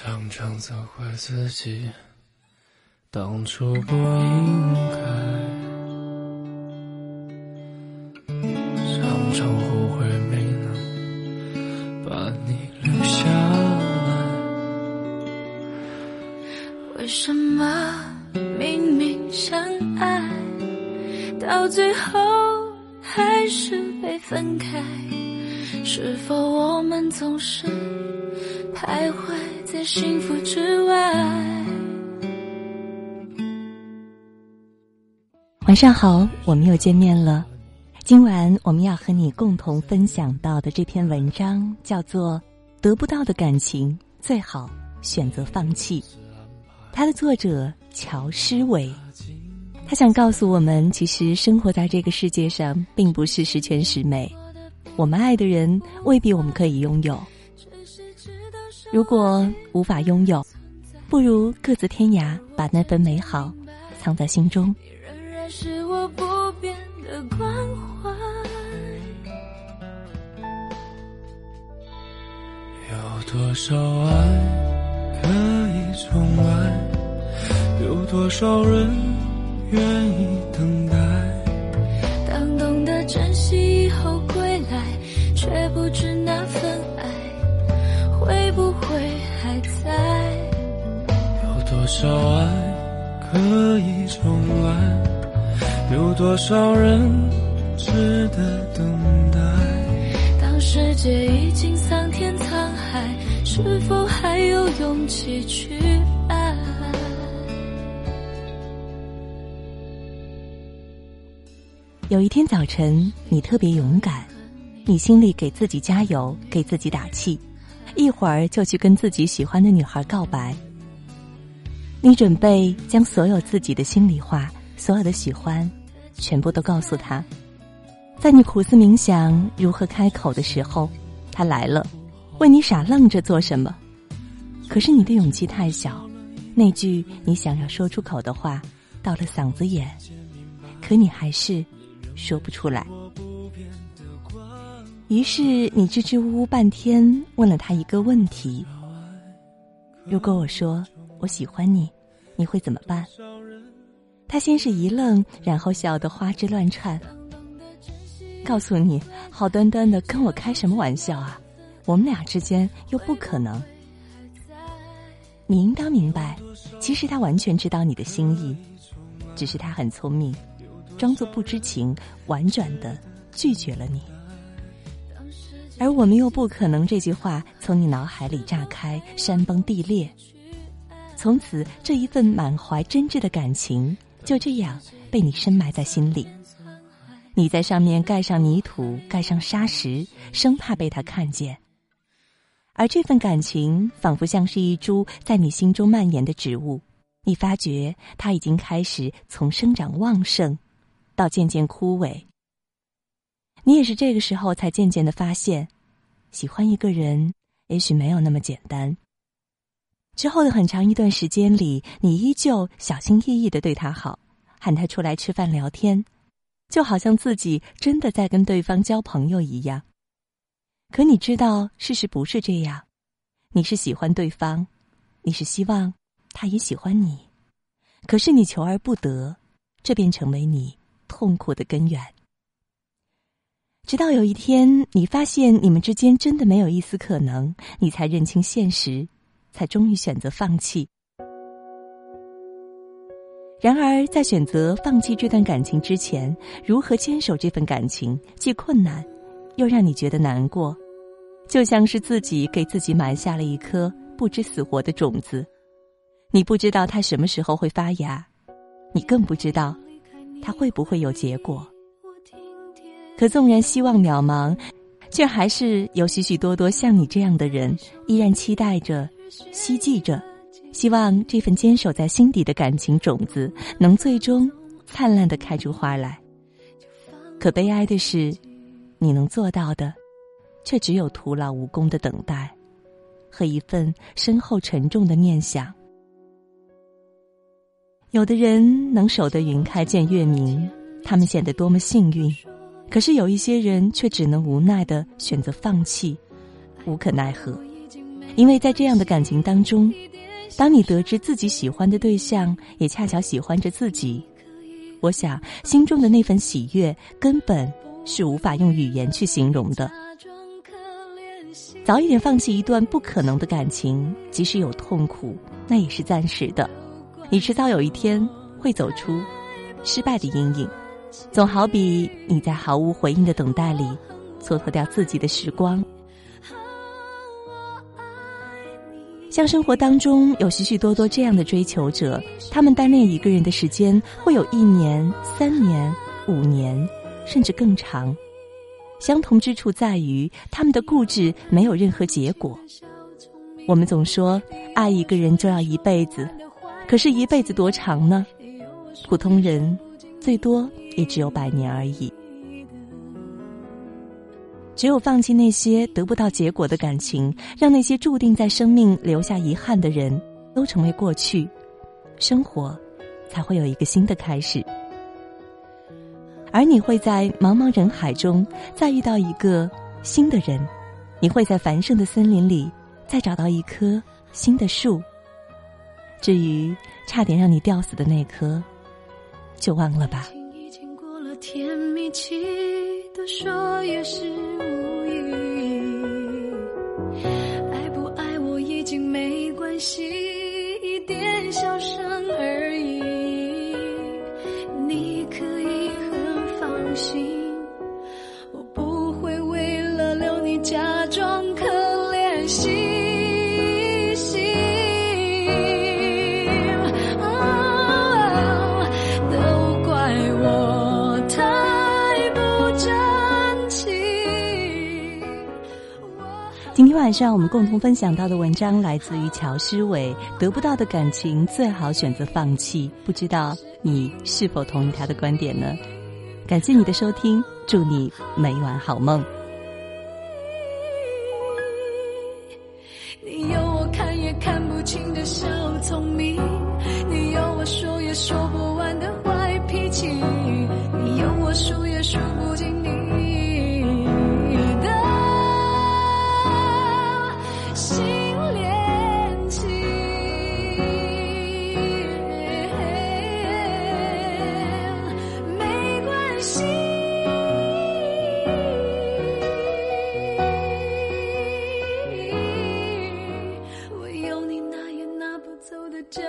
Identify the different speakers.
Speaker 1: 常常责怪自己当初不应该，常常后悔没能把你留下来。
Speaker 2: 为什么明明相爱，到最后还是被分开？是否我们总是徘徊在幸福之外？
Speaker 3: 晚上好，我们又见面了。今晚我们要和你共同分享到的这篇文章叫做《得不到的感情最好选择放弃》，它的作者乔诗伟。他想告诉我们，其实生活在这个世界上，并不是十全十美。我们爱的人未必我们可以拥有。如果无法拥有，不如各自天涯，把那份美好藏在心中。
Speaker 2: 是我不变的关怀。
Speaker 1: 有多少爱可以重来？有多少人愿意等待？
Speaker 2: 当懂得珍惜以后归来，却不知那份会不会还在。
Speaker 1: 有多少爱可以重来？有多少人值得等待？
Speaker 2: 当世界已经桑田沧海，是否还有勇气去爱？
Speaker 3: 有一天早晨，你特别勇敢，你心里给自己加油，给自己打气，一会儿就去跟自己喜欢的女孩告白。你准备将所有自己的心里话、所有的喜欢，全部都告诉他。在你苦思冥想如何开口的时候，他来了，问你傻愣着做什么？可是你的勇气太小，那句你想要说出口的话到了嗓子眼，可你还是。说不出来，于是你支支吾吾半天，问了他一个问题：如果我说我喜欢你，你会怎么办？他先是一愣，然后笑得花枝乱颤，告诉你：好端端的跟我开什么玩笑啊？我们俩之间又不可能。你应当明白，其实他完全知道你的心意，只是他很聪明。装作不知情，婉转的拒绝了你，而我们又不可能这句话从你脑海里炸开，山崩地裂。从此，这一份满怀真挚的感情就这样被你深埋在心里。你在上面盖上泥土，盖上沙石，生怕被他看见。而这份感情仿佛像是一株在你心中蔓延的植物，你发觉它已经开始从生长旺盛。到渐渐枯萎，你也是这个时候才渐渐的发现，喜欢一个人也许没有那么简单。之后的很长一段时间里，你依旧小心翼翼的对他好，喊他出来吃饭聊天，就好像自己真的在跟对方交朋友一样。可你知道，事实不是这样，你是喜欢对方，你是希望他也喜欢你，可是你求而不得，这便成为你。痛苦的根源，直到有一天你发现你们之间真的没有一丝可能，你才认清现实，才终于选择放弃。然而，在选择放弃这段感情之前，如何坚守这份感情，既困难，又让你觉得难过，就像是自己给自己埋下了一颗不知死活的种子，你不知道它什么时候会发芽，你更不知道。它会不会有结果？可纵然希望渺茫，却还是有许许多多像你这样的人，依然期待着、希冀着，希望这份坚守在心底的感情种子能最终灿烂的开出花来。可悲哀的是，你能做到的，却只有徒劳无功的等待，和一份深厚沉重的念想。有的人能守得云开见月明，他们显得多么幸运；可是有一些人却只能无奈的选择放弃，无可奈何，因为在这样的感情当中，当你得知自己喜欢的对象也恰巧喜欢着自己，我想心中的那份喜悦根本是无法用语言去形容的。早一点放弃一段不可能的感情，即使有痛苦，那也是暂时的。你迟早有一天会走出失败的阴影，总好比你在毫无回应的等待里蹉跎掉自己的时光。像生活当中有许许多多这样的追求者，他们单恋一个人的时间会有一年、三年、五年，甚至更长。相同之处在于他们的固执没有任何结果。我们总说爱一个人就要一辈子，可是，一辈子多长呢？普通人最多也只有百年而已。只有放弃那些得不到结果的感情，让那些注定在生命留下遗憾的人都成为过去，生活才会有一个新的开始。而你会在茫茫人海中再遇到一个新的人，你会在繁盛的森林里再找到一棵新的树。至于差点让你吊死的那棵，就忘了吧。
Speaker 2: 说也是
Speaker 3: 今天晚上我们共同分享到的文章来自于乔诗伟，得不到的感情最好选择放弃。不知道你是否同意他的观点呢？感谢你的收听，祝你每晚好梦。
Speaker 2: 你有我看也看不清的小聪明，心连心，没关系。唯有你拿也拿不走的旧。